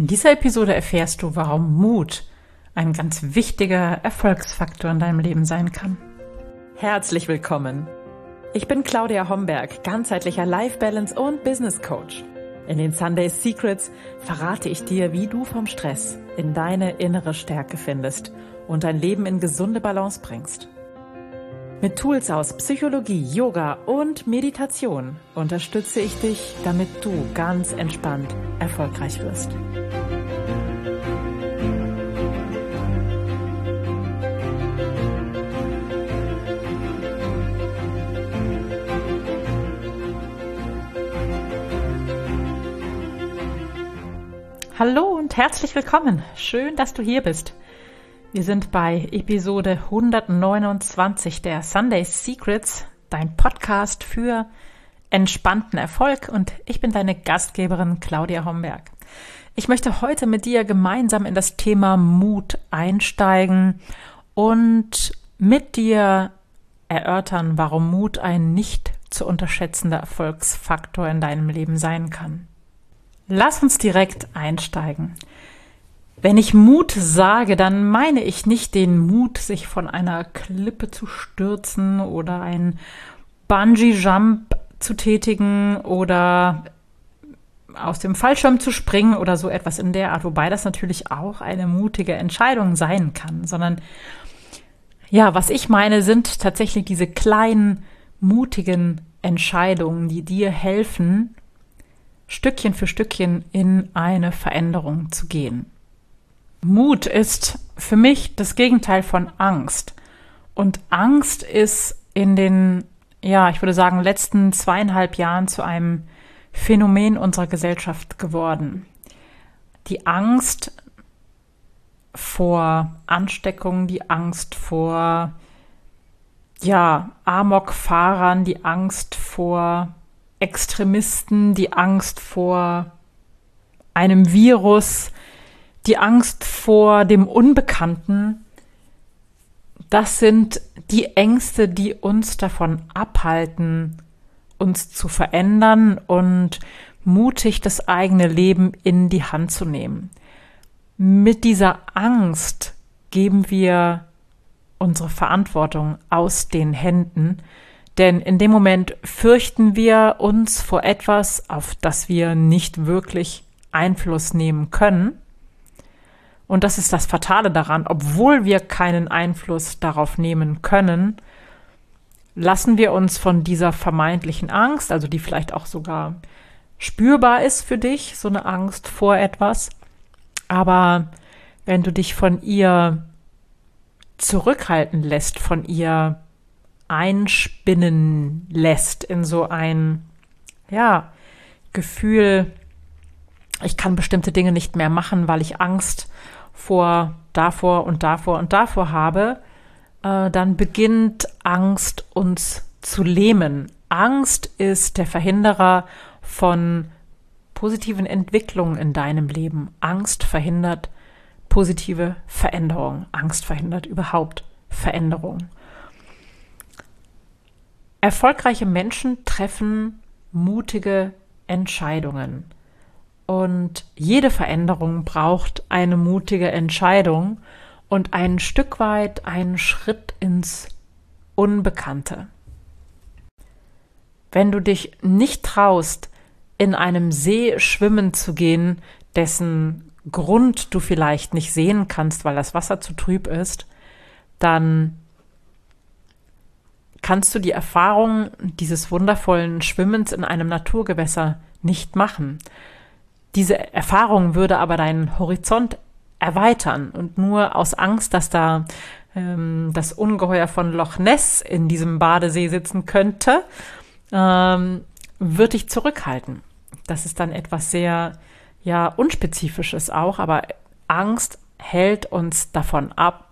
In dieser Episode erfährst du, warum Mut ein ganz wichtiger Erfolgsfaktor in deinem Leben sein kann. Herzlich willkommen. Ich bin Claudia Homberg, ganzheitlicher Life Balance und Business Coach. In den Sunday Secrets verrate ich dir, wie du vom Stress in deine innere Stärke findest und dein Leben in gesunde Balance bringst. Mit Tools aus Psychologie, Yoga und Meditation unterstütze ich dich, damit du ganz entspannt erfolgreich wirst. Hallo und herzlich willkommen. Schön, dass du hier bist. Wir sind bei Episode 129 der Sunday Secrets, dein Podcast für entspannten Erfolg und ich bin deine Gastgeberin Claudia Homberg. Ich möchte heute mit dir gemeinsam in das Thema Mut einsteigen und mit dir erörtern, warum Mut ein nicht zu unterschätzender Erfolgsfaktor in deinem Leben sein kann. Lass uns direkt einsteigen. Wenn ich Mut sage, dann meine ich nicht den Mut, sich von einer Klippe zu stürzen oder ein Bungee-Jump zu tätigen oder aus dem Fallschirm zu springen oder so etwas in der Art, wobei das natürlich auch eine mutige Entscheidung sein kann, sondern ja, was ich meine, sind tatsächlich diese kleinen, mutigen Entscheidungen, die dir helfen, Stückchen für Stückchen in eine Veränderung zu gehen. Mut ist für mich das Gegenteil von Angst. Und Angst ist in den, ja, ich würde sagen, letzten zweieinhalb Jahren zu einem Phänomen unserer Gesellschaft geworden. Die Angst vor Ansteckung, die Angst vor, ja, Amokfahrern, die Angst vor Extremisten, die Angst vor einem Virus, die Angst vor dem Unbekannten, das sind die Ängste, die uns davon abhalten, uns zu verändern und mutig das eigene Leben in die Hand zu nehmen. Mit dieser Angst geben wir unsere Verantwortung aus den Händen, denn in dem Moment fürchten wir uns vor etwas, auf das wir nicht wirklich Einfluss nehmen können. Und das ist das Fatale daran, obwohl wir keinen Einfluss darauf nehmen können, lassen wir uns von dieser vermeintlichen Angst, also die vielleicht auch sogar spürbar ist für dich, so eine Angst vor etwas, aber wenn du dich von ihr zurückhalten lässt, von ihr einspinnen lässt in so ein, ja, Gefühl, ich kann bestimmte Dinge nicht mehr machen, weil ich Angst vor davor und davor und davor habe, äh, dann beginnt Angst uns zu lähmen. Angst ist der Verhinderer von positiven Entwicklungen in deinem Leben. Angst verhindert positive Veränderung. Angst verhindert überhaupt Veränderung. Erfolgreiche Menschen treffen mutige Entscheidungen. Und jede Veränderung braucht eine mutige Entscheidung und ein Stück weit einen Schritt ins Unbekannte. Wenn du dich nicht traust, in einem See schwimmen zu gehen, dessen Grund du vielleicht nicht sehen kannst, weil das Wasser zu trüb ist, dann kannst du die Erfahrung dieses wundervollen Schwimmens in einem Naturgewässer nicht machen. Diese Erfahrung würde aber deinen Horizont erweitern und nur aus Angst, dass da ähm, das Ungeheuer von Loch Ness in diesem Badesee sitzen könnte, ähm, würde dich zurückhalten. Das ist dann etwas sehr, ja, unspezifisches auch, aber Angst hält uns davon ab,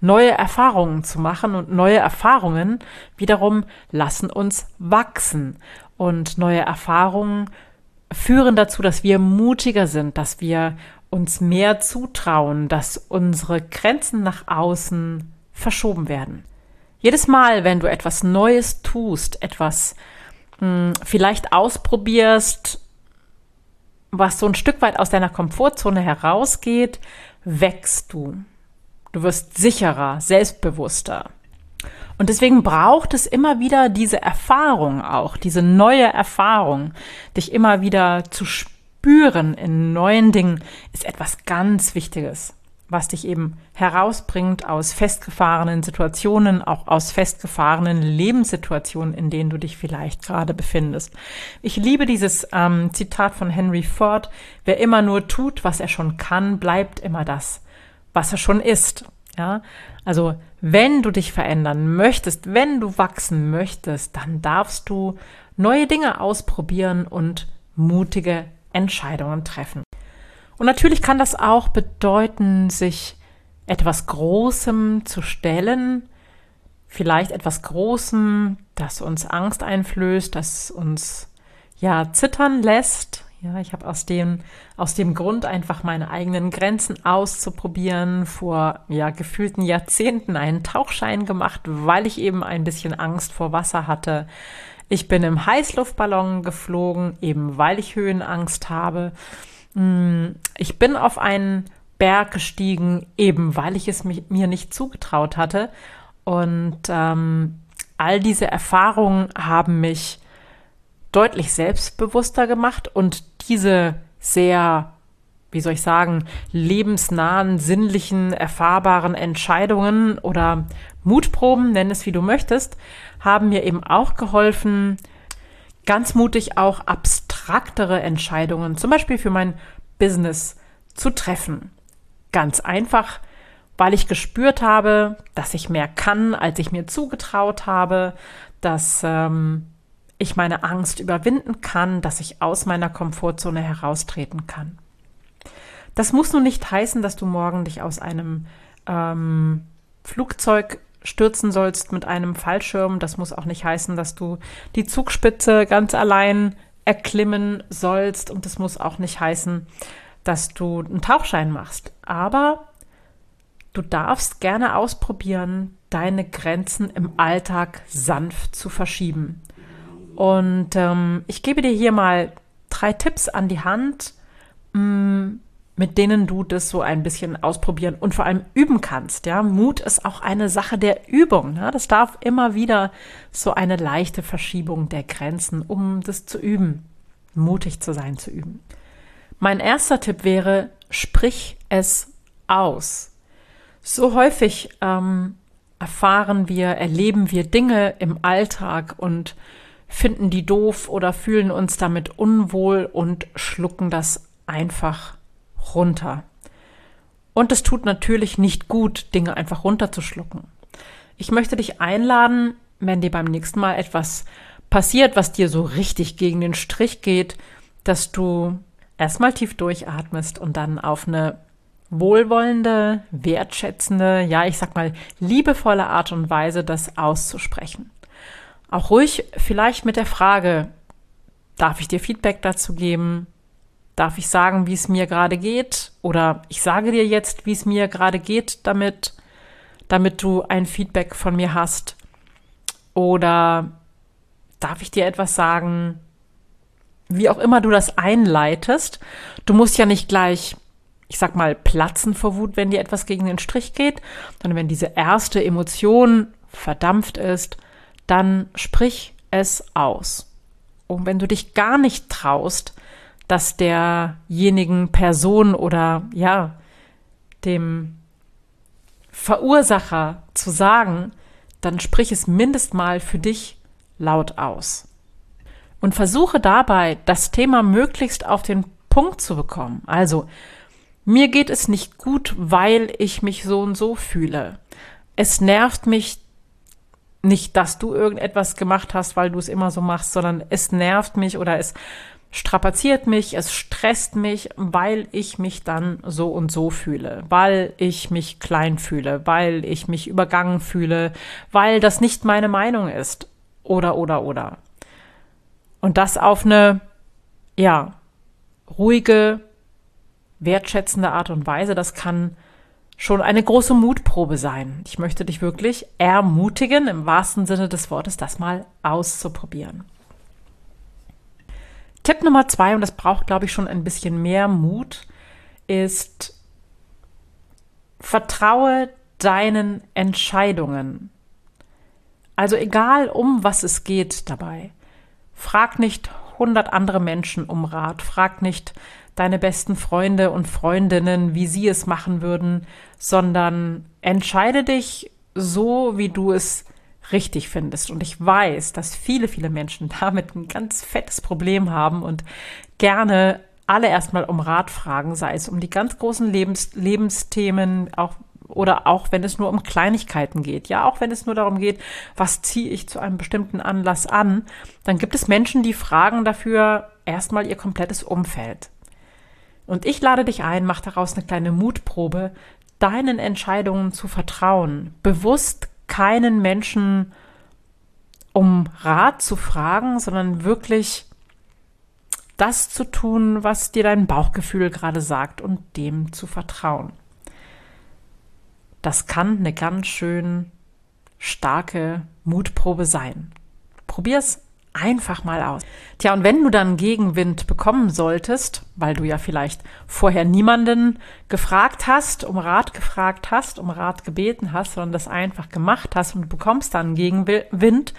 neue Erfahrungen zu machen und neue Erfahrungen wiederum lassen uns wachsen und neue Erfahrungen führen dazu, dass wir mutiger sind, dass wir uns mehr zutrauen, dass unsere Grenzen nach außen verschoben werden. Jedes Mal, wenn du etwas Neues tust, etwas mh, hm, vielleicht ausprobierst, was so ein Stück weit aus deiner Komfortzone herausgeht, wächst du. Du wirst sicherer, selbstbewusster. Und deswegen braucht es immer wieder diese Erfahrung auch, diese neue Erfahrung, dich immer wieder zu spüren in neuen Dingen, ist etwas ganz Wichtiges was dich eben herausbringt aus festgefahrenen Situationen, auch aus festgefahrenen Lebenssituationen, in denen du dich vielleicht gerade befindest. Ich liebe dieses ähm, Zitat von Henry Ford, wer immer nur tut, was er schon kann, bleibt immer das, was er schon ist. Ja, also wenn du dich verändern möchtest, wenn du wachsen möchtest, dann darfst du neue Dinge ausprobieren und mutige Entscheidungen treffen. Und natürlich kann das auch bedeuten, sich etwas Großem zu stellen, vielleicht etwas Großem, das uns Angst einflößt, das uns ja zittern lässt. Ja, ich habe aus dem, aus dem Grund einfach meine eigenen Grenzen auszuprobieren, vor ja, gefühlten Jahrzehnten einen Tauchschein gemacht, weil ich eben ein bisschen Angst vor Wasser hatte. Ich bin im Heißluftballon geflogen, eben weil ich Höhenangst habe. Hm, ich bin auf einen Berg gestiegen, eben weil ich es mir nicht zugetraut hatte. Und ähm, all diese Erfahrungen haben mich deutlich selbstbewusster gemacht und diese sehr, wie soll ich sagen, lebensnahen, sinnlichen, erfahrbaren Entscheidungen oder Mutproben, nenn es wie du möchtest, haben mir eben auch geholfen, ganz mutig auch abstraktere Entscheidungen, zum Beispiel für mein Business, zu treffen. Ganz einfach, weil ich gespürt habe, dass ich mehr kann, als ich mir zugetraut habe, dass ähm, ich meine Angst überwinden kann, dass ich aus meiner Komfortzone heraustreten kann. Das muss nun nicht heißen, dass du morgen dich aus einem ähm, Flugzeug stürzen sollst mit einem Fallschirm. Das muss auch nicht heißen, dass du die Zugspitze ganz allein erklimmen sollst. Und das muss auch nicht heißen, dass du einen Tauchschein machst. Aber du darfst gerne ausprobieren, deine Grenzen im Alltag sanft zu verschieben. Und ähm, ich gebe dir hier mal drei Tipps an die Hand, mh, mm, mit denen du das so ein bisschen ausprobieren und vor allem üben kannst. Ja, Mut ist auch eine Sache der Übung. Ja? Das darf immer wieder so eine leichte Verschiebung der Grenzen, um das zu üben, mutig zu sein, zu üben. Mein erster Tipp wäre, sprich es aus. So häufig ähm, erfahren wir, erleben wir Dinge im Alltag und finden die doof oder fühlen uns damit unwohl und schlucken das einfach runter. Und es tut natürlich nicht gut, Dinge einfach runterzuschlucken. Ich möchte dich einladen, wenn dir beim nächsten Mal etwas passiert, was dir so richtig gegen den Strich geht, dass du erstmal tief durchatmest und dann auf eine wohlwollende, wertschätzende, ja, ich sag mal, liebevolle Art und Weise das auszusprechen. Auch ruhig vielleicht mit der Frage, darf ich dir Feedback dazu geben? Darf ich sagen, wie es mir gerade geht? Oder ich sage dir jetzt, wie es mir gerade geht damit, damit du ein Feedback von mir hast? Oder darf ich dir etwas sagen? Wie auch immer du das einleitest. Du musst ja nicht gleich, ich sag mal, platzen vor Wut, wenn dir etwas gegen den Strich geht, sondern wenn diese erste Emotion verdampft ist, dann sprich es aus. Und wenn du dich gar nicht traust, das derjenigen Person oder ja, dem Verursacher zu sagen, dann sprich es mindest mal für dich laut aus. Und versuche dabei, das Thema möglichst auf den Punkt zu bekommen. Also, mir geht es nicht gut, weil ich mich so und so fühle. Es nervt mich nicht, dass du irgendetwas gemacht hast, weil du es immer so machst, sondern es nervt mich oder es strapaziert mich, es stresst mich, weil ich mich dann so und so fühle, weil ich mich klein fühle, weil ich mich übergangen fühle, weil das nicht meine Meinung ist. Oder, oder, oder. Und das auf eine, ja, ruhige, wertschätzende Art und Weise, das kann schon eine große Mutprobe sein. Ich möchte dich wirklich ermutigen, im wahrsten Sinne des Wortes, das mal auszuprobieren. Tipp Nummer zwei, und das braucht, glaube ich, schon ein bisschen mehr Mut, ist, vertraue deinen Entscheidungen. Also egal, um was es geht dabei. Frag nicht hundert andere Menschen um Rat. Frag nicht deine besten Freunde und Freundinnen, wie sie es machen würden, sondern entscheide dich so, wie du es richtig findest. Und ich weiß, dass viele, viele Menschen damit ein ganz fettes Problem haben und gerne alle erstmal um Rat fragen, sei es um die ganz großen Lebens Lebensthemen, auch oder auch wenn es nur um Kleinigkeiten geht, ja, auch wenn es nur darum geht, was ziehe ich zu einem bestimmten Anlass an, dann gibt es Menschen, die fragen dafür erstmal ihr komplettes Umfeld. Und ich lade dich ein, mach daraus eine kleine Mutprobe, deinen Entscheidungen zu vertrauen, bewusst keinen Menschen um Rat zu fragen, sondern wirklich das zu tun, was dir dein Bauchgefühl gerade sagt und dem zu vertrauen. Das kann eine ganz schön starke Mutprobe sein. Probier's einfach mal aus. Tja, und wenn du dann Gegenwind bekommen solltest, weil du ja vielleicht vorher niemanden gefragt hast, um Rat gefragt hast, um Rat gebeten hast, sondern das einfach gemacht hast und du bekommst dann Gegenwind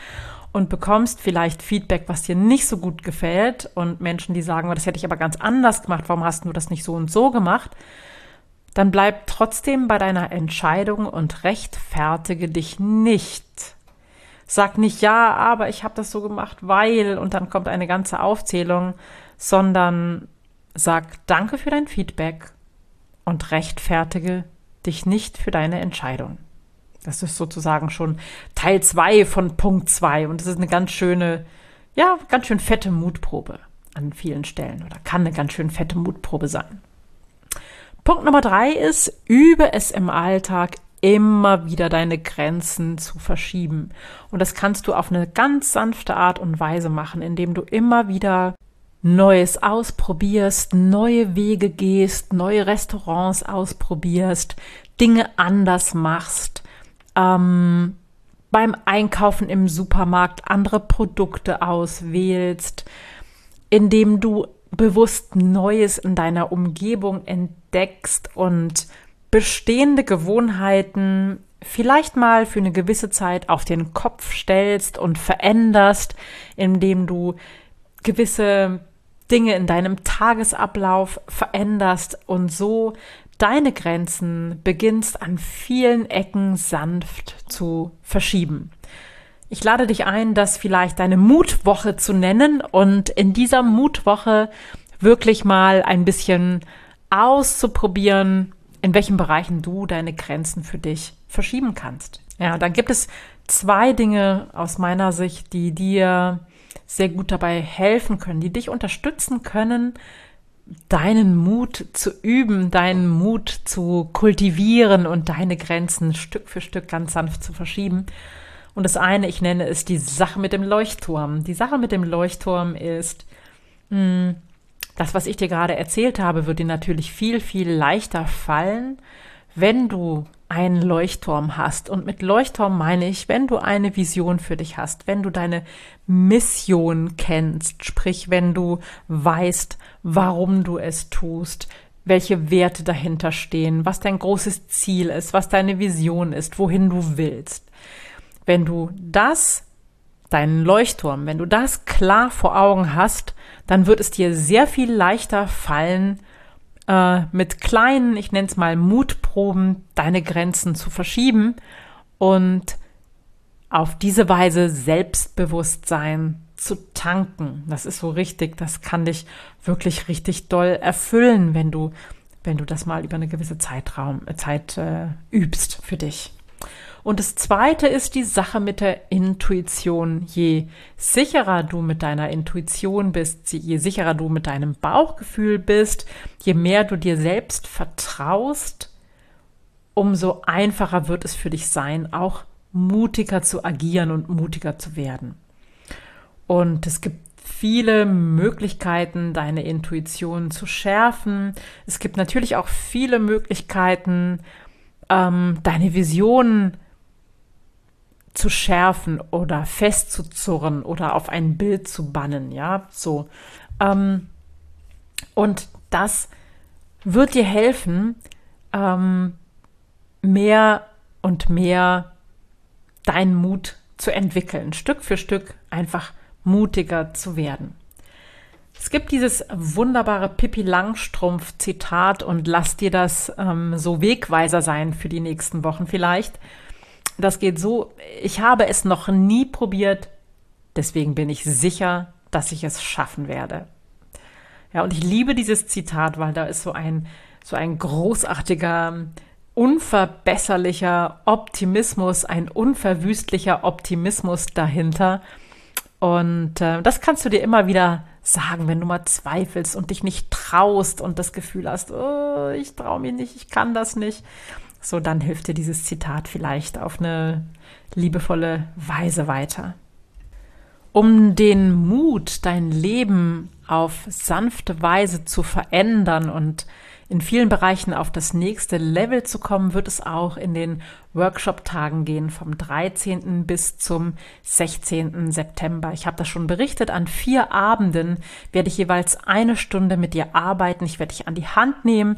und bekommst vielleicht Feedback, was dir nicht so gut gefällt und Menschen, die sagen, das hätte ich aber ganz anders gemacht, warum hast du das nicht so und so gemacht? Dann bleib trotzdem bei deiner Entscheidung und rechtfertige dich nicht Sag nicht ja, aber ich habe das so gemacht, weil und dann kommt eine ganze Aufzählung, sondern sag danke für dein Feedback und rechtfertige dich nicht für deine Entscheidung. Das ist sozusagen schon Teil 2 von Punkt 2 und das ist eine ganz schöne, ja, ganz schön fette Mutprobe an vielen Stellen oder kann eine ganz schön fette Mutprobe sein. Punkt Nummer drei ist, übe es im Alltag immer wieder deine Grenzen zu verschieben. Und das kannst du auf eine ganz sanfte Art und Weise machen, indem du immer wieder Neues ausprobierst, neue Wege gehst, neue Restaurants ausprobierst, Dinge anders machst, ähm, beim Einkaufen im Supermarkt andere Produkte auswählst, indem du bewusst Neues in deiner Umgebung entdeckst und bestehende Gewohnheiten vielleicht mal für eine gewisse Zeit auf den Kopf stellst und veränderst, indem du gewisse Dinge in deinem Tagesablauf veränderst und so deine Grenzen beginnst an vielen Ecken sanft zu verschieben. Ich lade dich ein, das vielleicht deine Mutwoche zu nennen und in dieser Mutwoche wirklich mal ein bisschen auszuprobieren, in welchen Bereichen du deine Grenzen für dich verschieben kannst. Ja, dann gibt es zwei Dinge aus meiner Sicht, die dir sehr gut dabei helfen können, die dich unterstützen können, deinen Mut zu üben, deinen Mut zu kultivieren und deine Grenzen Stück für Stück ganz sanft zu verschieben. Und das eine, ich nenne es die Sache mit dem Leuchtturm. Die Sache mit dem Leuchtturm ist, mh, hm, das, was ich dir gerade erzählt habe, wird dir natürlich viel, viel leichter fallen, wenn du einen Leuchtturm hast. Und mit Leuchtturm meine ich, wenn du eine Vision für dich hast, wenn du deine Mission kennst, sprich, wenn du weißt, warum du es tust, welche Werte dahinter stehen, was dein großes Ziel ist, was deine Vision ist, wohin du willst. Wenn du das, deinen Leuchtturm, wenn du das klar vor Augen hast, dann wird es dir sehr viel leichter fallen, äh, mit kleinen, ich nenne es mal Mutproben, deine Grenzen zu verschieben und auf diese Weise Selbstbewusstsein zu tanken. Das ist so richtig, das kann dich wirklich richtig doll erfüllen, wenn du, wenn du das mal über eine gewisse Zeitraum, Zeit äh, übst für dich. Und das zweite ist die Sache mit der Intuition. Je sicherer du mit deiner Intuition bist, je sicherer du mit deinem Bauchgefühl bist, je mehr du dir selbst vertraust, umso einfacher wird es für dich sein, auch mutiger zu agieren und mutiger zu werden. Und es gibt viele Möglichkeiten, deine Intuition zu schärfen. Es gibt natürlich auch viele Möglichkeiten, ähm, deine Visionen zu schärfen oder festzuzurren oder auf ein Bild zu bannen, ja, so. Ähm, und das wird dir helfen, ähm, mehr und mehr deinen Mut zu entwickeln, Stück für Stück einfach mutiger zu werden. Es gibt dieses wunderbare Pippi Langstrumpf Zitat und lass dir das ähm, so Wegweiser sein für die nächsten Wochen vielleicht. Das geht so, ich habe es noch nie probiert, deswegen bin ich sicher, dass ich es schaffen werde. Ja, und ich liebe dieses Zitat, weil da ist so ein, so ein großartiger, unverbesserlicher Optimismus, ein unverwüstlicher Optimismus dahinter. Und äh, das kannst du dir immer wieder sagen, wenn du mal zweifelst und dich nicht traust und das Gefühl hast, oh, ich traue mir nicht, ich kann das nicht. So, dann hilft dir dieses Zitat vielleicht auf eine liebevolle Weise weiter. Um den Mut, dein Leben auf sanfte Weise zu verändern und in vielen Bereichen auf das nächste Level zu kommen, wird es auch in den Workshop-Tagen gehen, vom 13. bis zum 16. September. Ich habe das schon berichtet. An vier Abenden werde ich jeweils eine Stunde mit dir arbeiten. Ich werde dich an die Hand nehmen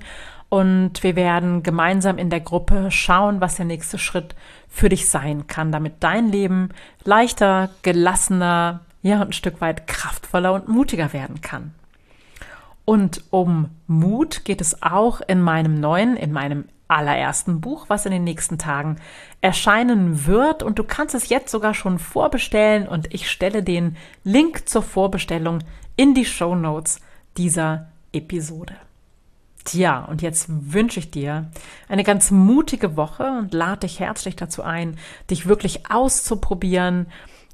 und wir werden gemeinsam in der Gruppe schauen, was der nächste Schritt für dich sein kann, damit dein Leben leichter, gelassener, ja, und ein Stück weit kraftvoller und mutiger werden kann. Und um Mut geht es auch in meinem neuen, in meinem allerersten Buch, was in den nächsten Tagen erscheinen wird. Und du kannst es jetzt sogar schon vorbestellen und ich stelle den Link zur Vorbestellung in die Show Notes dieser Episode. Tja, und jetzt wünsche ich dir eine ganz mutige Woche und lade dich herzlich dazu ein, dich wirklich auszuprobieren,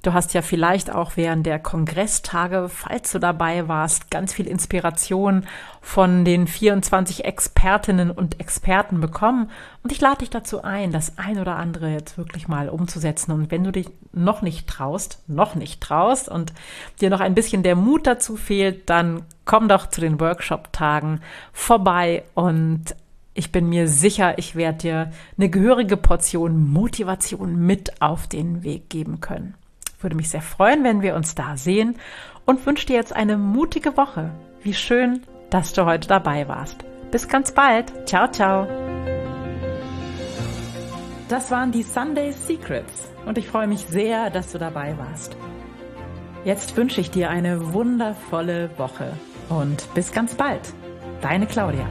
Du hast ja vielleicht auch während der Kongresstage, falls du dabei warst, ganz viel Inspiration von den 24 Expertinnen und Experten bekommen. Und ich lade dich dazu ein, das ein oder andere jetzt wirklich mal umzusetzen. Und wenn du dich noch nicht traust, noch nicht traust und dir noch ein bisschen der Mut dazu fehlt, dann komm doch zu den Workshop-Tagen vorbei und ich bin mir sicher, ich werde dir eine gehörige Portion Motivation mit auf den Weg geben können. Würde mich sehr freuen, wenn wir uns da sehen und wünsche dir jetzt eine mutige Woche. Wie schön, dass du heute dabei warst. Bis ganz bald. Ciao, ciao. Das waren die Sunday Secrets und ich freue mich sehr, dass du dabei warst. Jetzt wünsche ich dir eine wundervolle Woche und bis ganz bald. Deine Claudia.